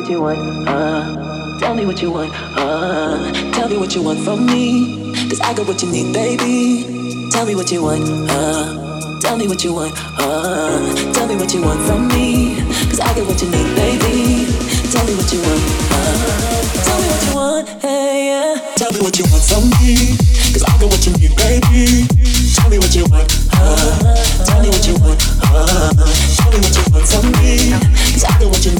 what you want, uh. Tell me what you want, uh. Tell me what you want from me. Cause I got what you need, baby. Tell me what you want, uh. Tell me what you want, uh. Tell me what you want from me. Cause I got what you need, baby. Tell me what you want, uh. Tell me what you want, hey, yeah. Tell me what you want from me. Cause I got what you need, baby. Tell me what you want, uh. Tell me what you want, uh. Tell me what you want from me. Cause I got what you need,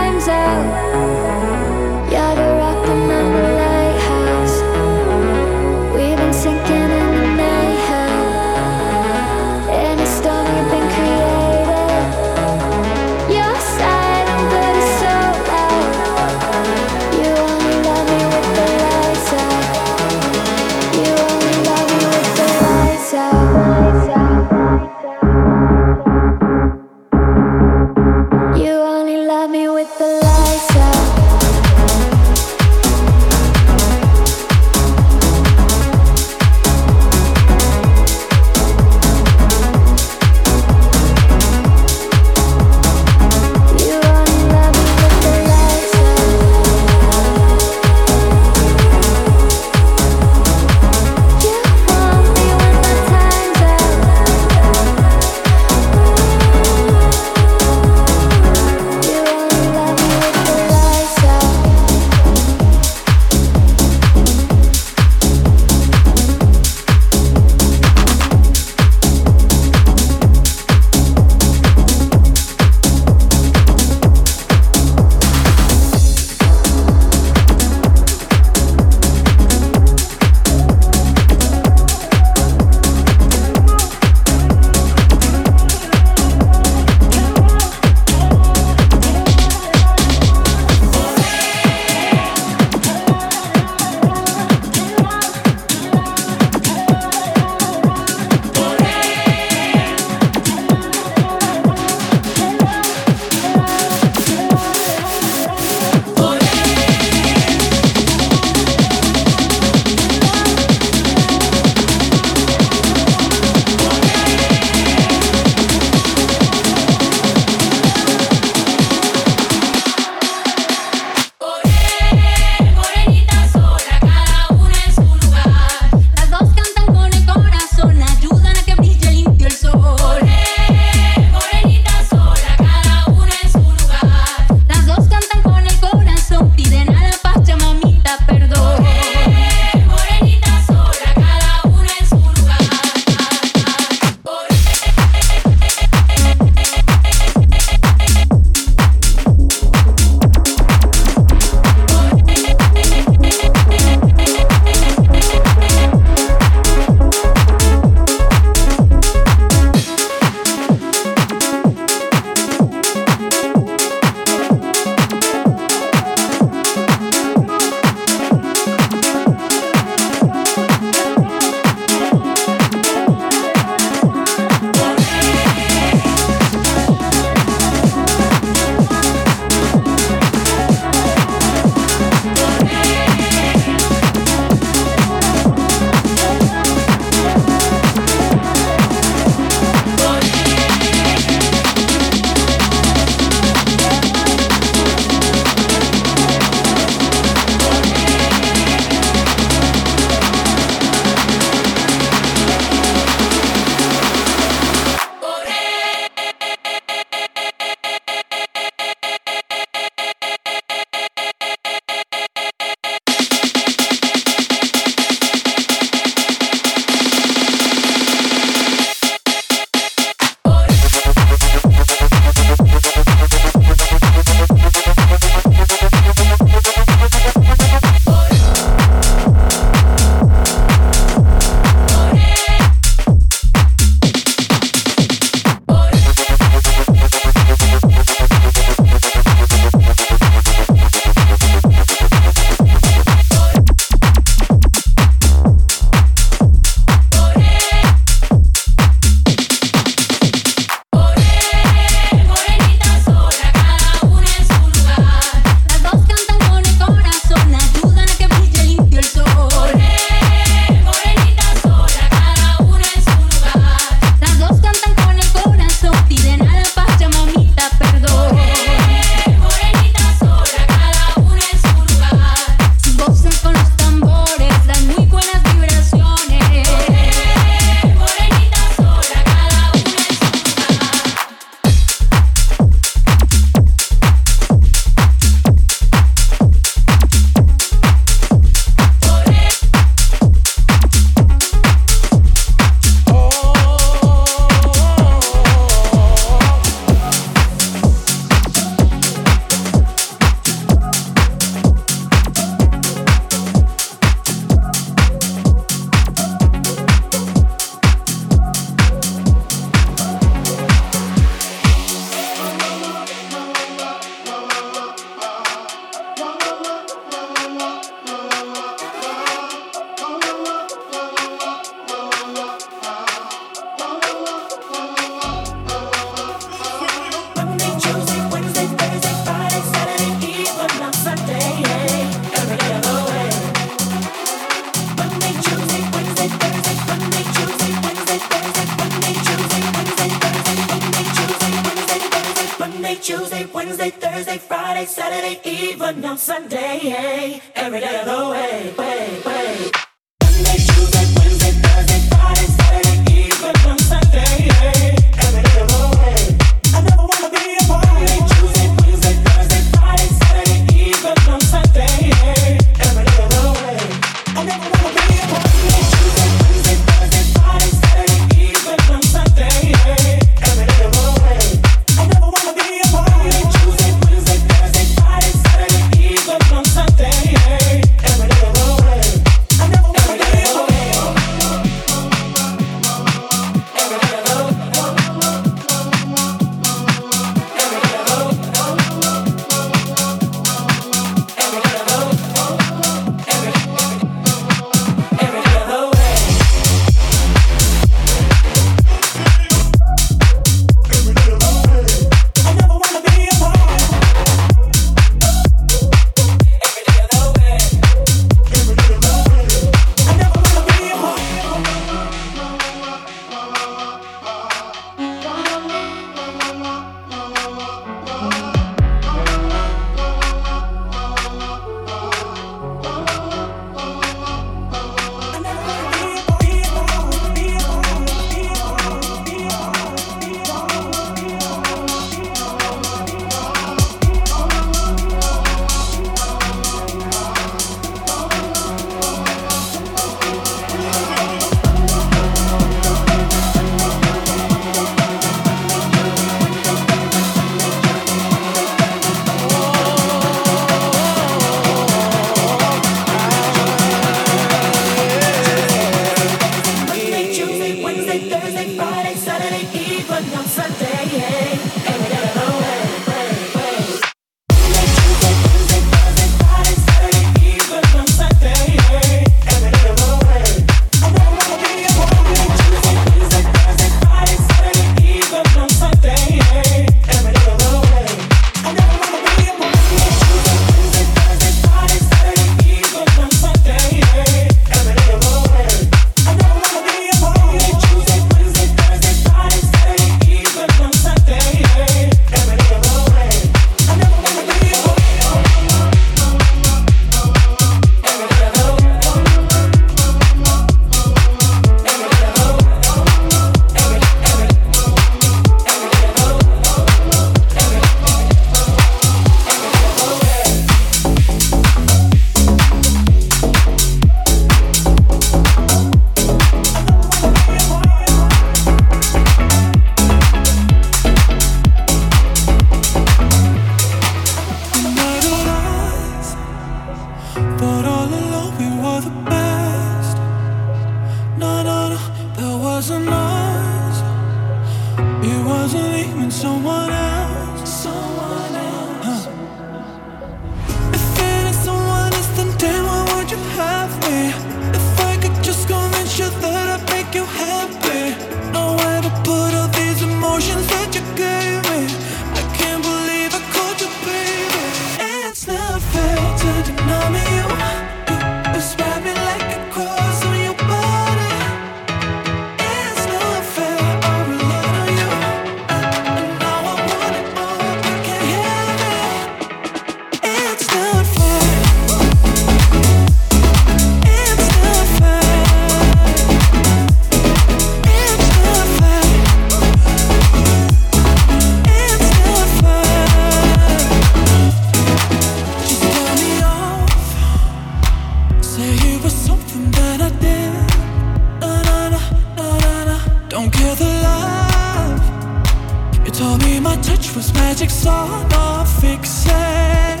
Told me my touch was magic, so I'm not fixing.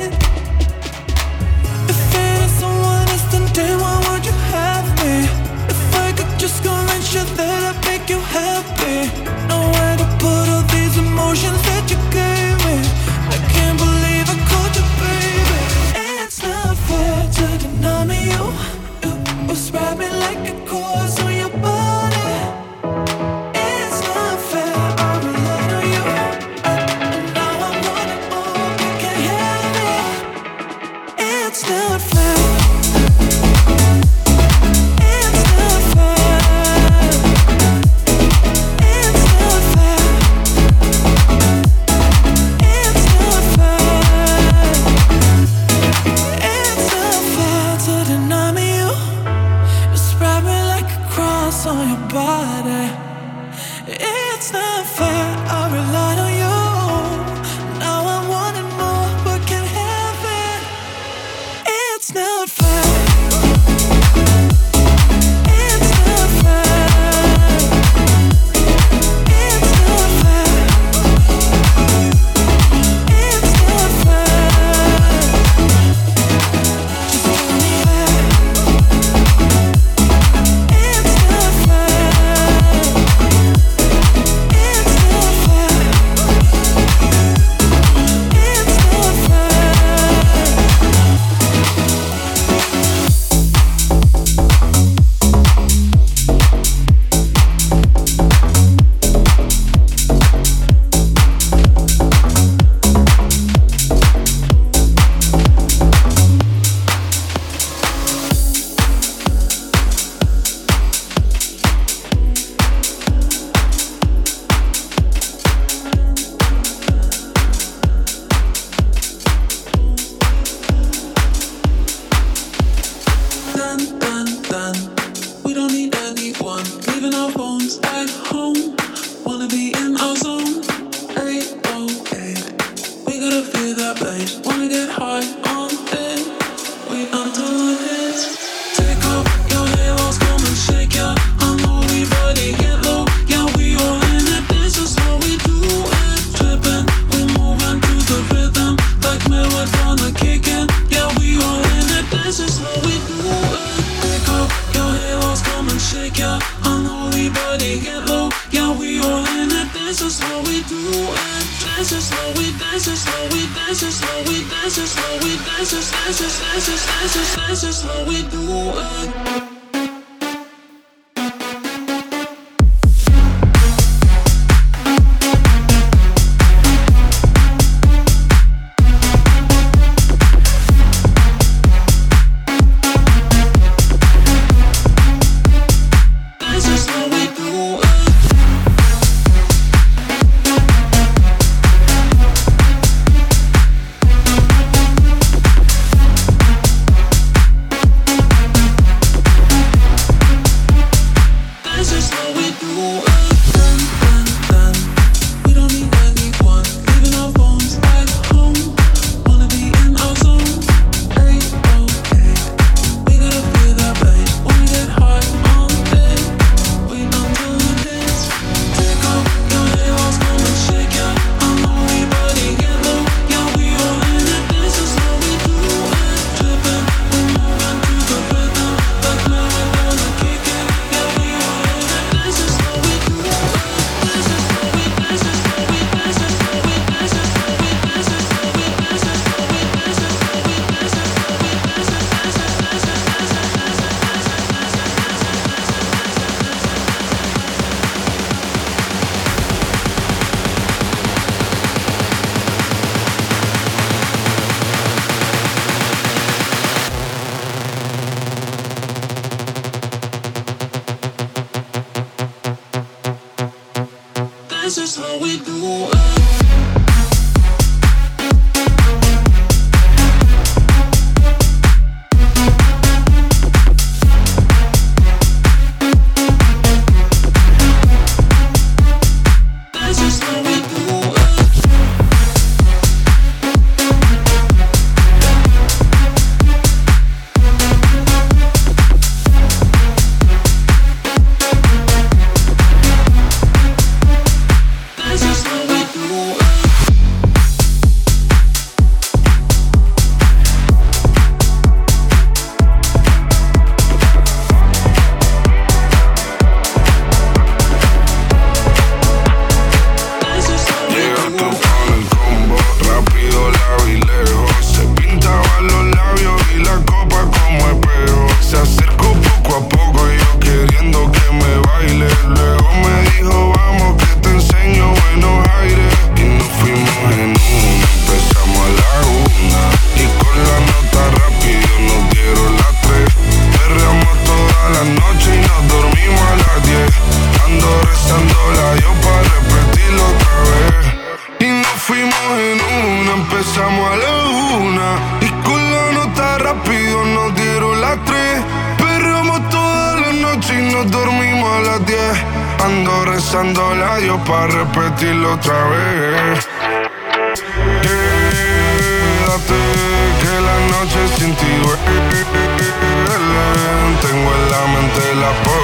If it is someone else, then, then why would you have me? If I could just convince you that I'd make you happy. Nowhere to put all these emotions that you gave me. I can't believe I caught you, baby. It's not fair to deny me you. You was me like a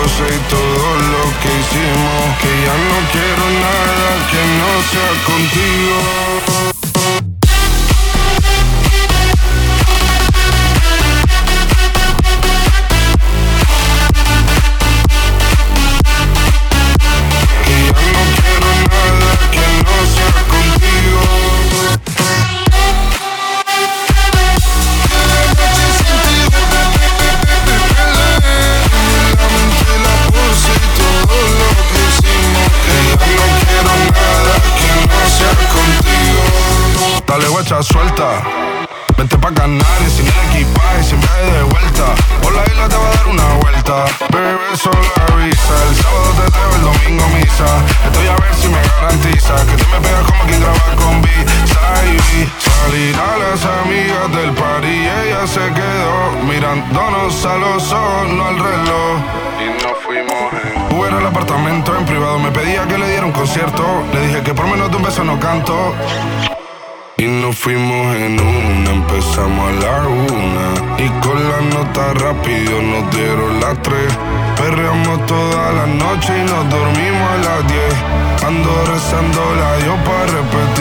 y todo lo que hicimos. Que ya no quiero nada que no sea contigo. noche y nos dormimos a las 10. Ando rezando la Dios para repetir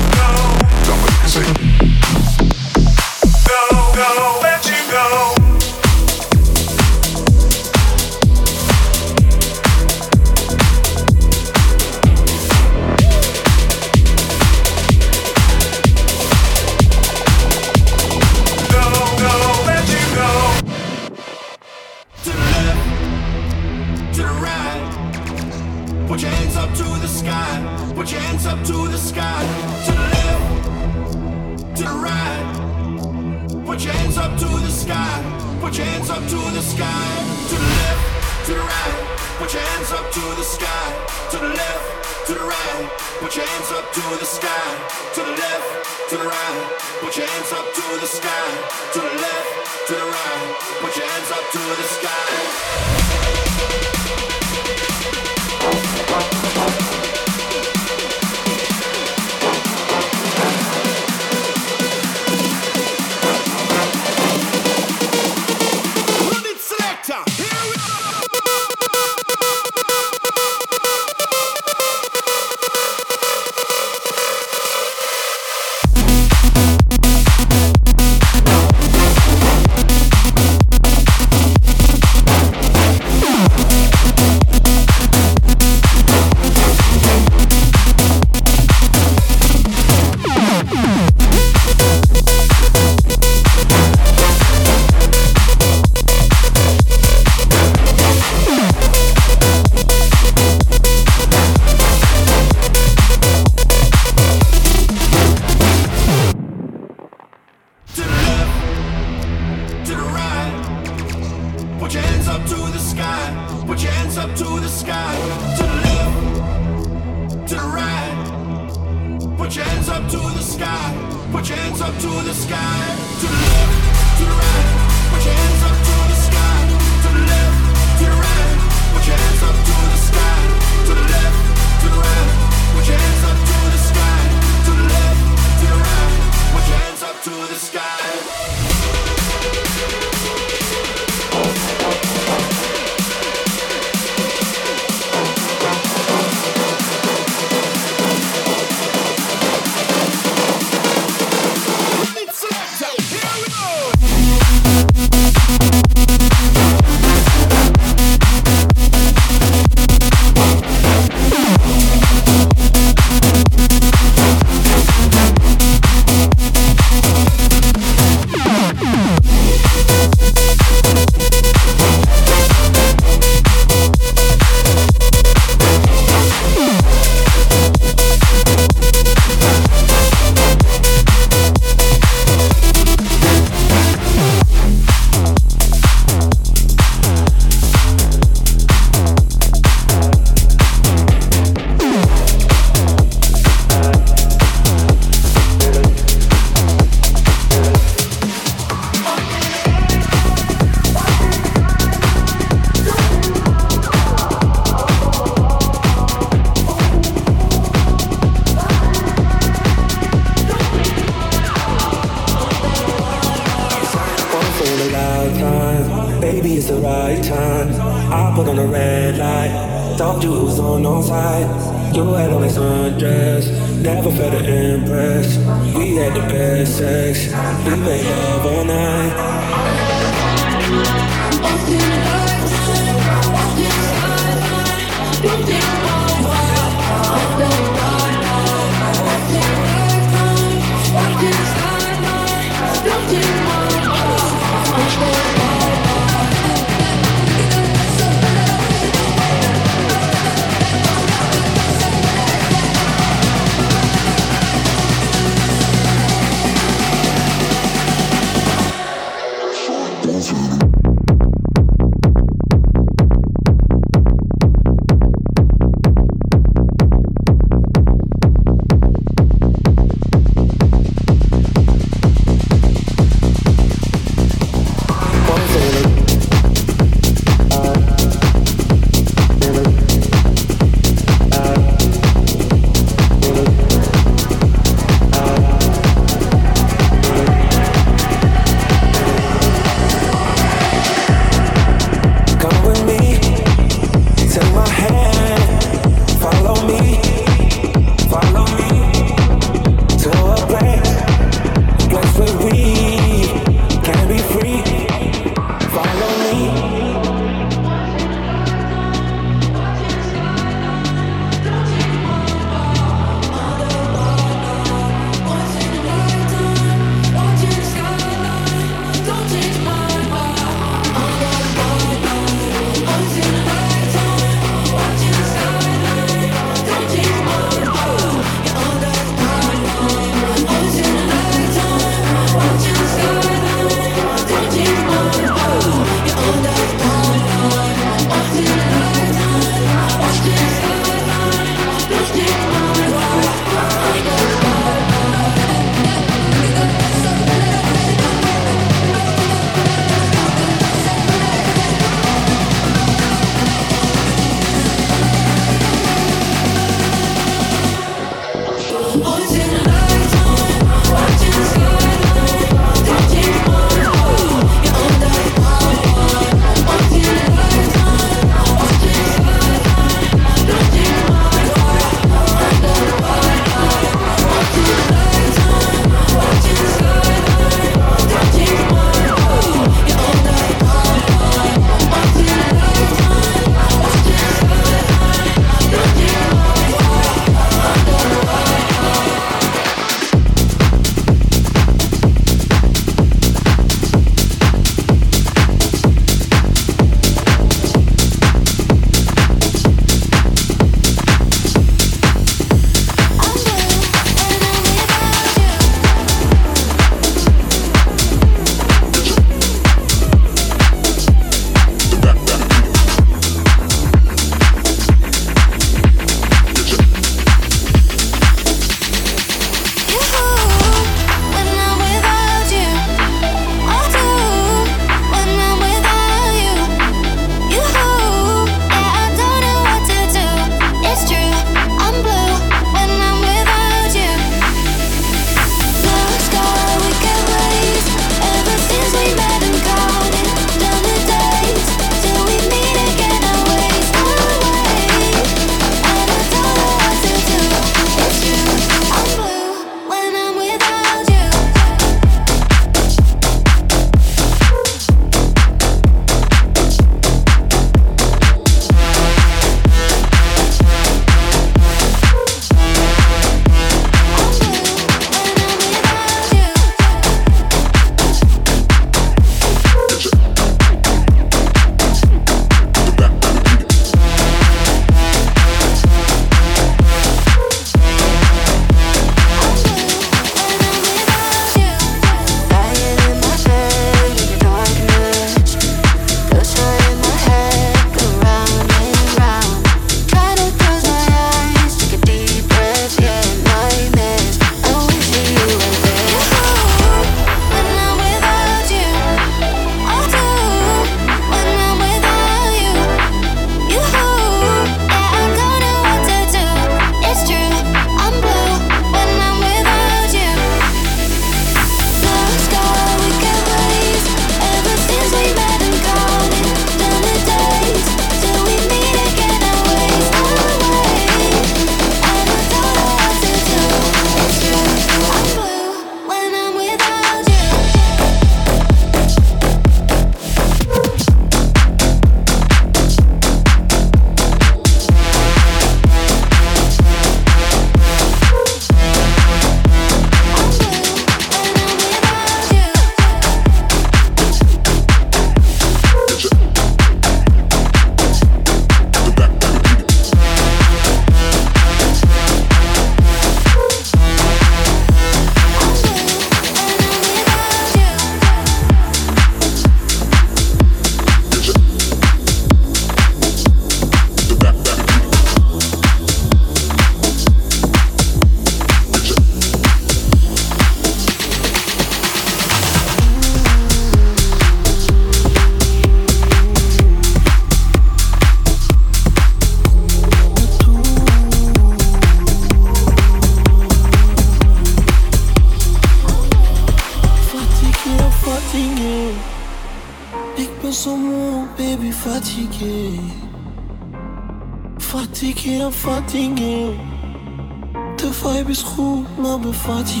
发髻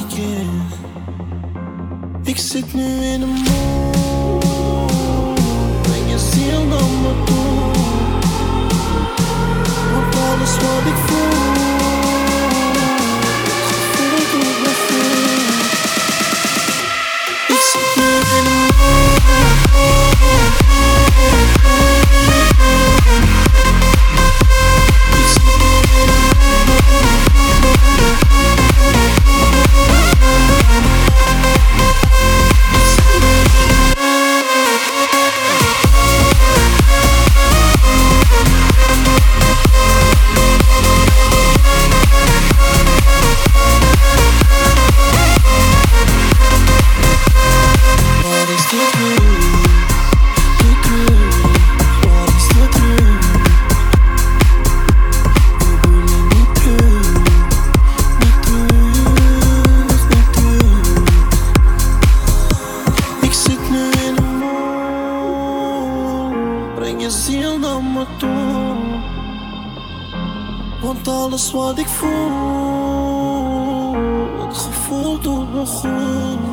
assim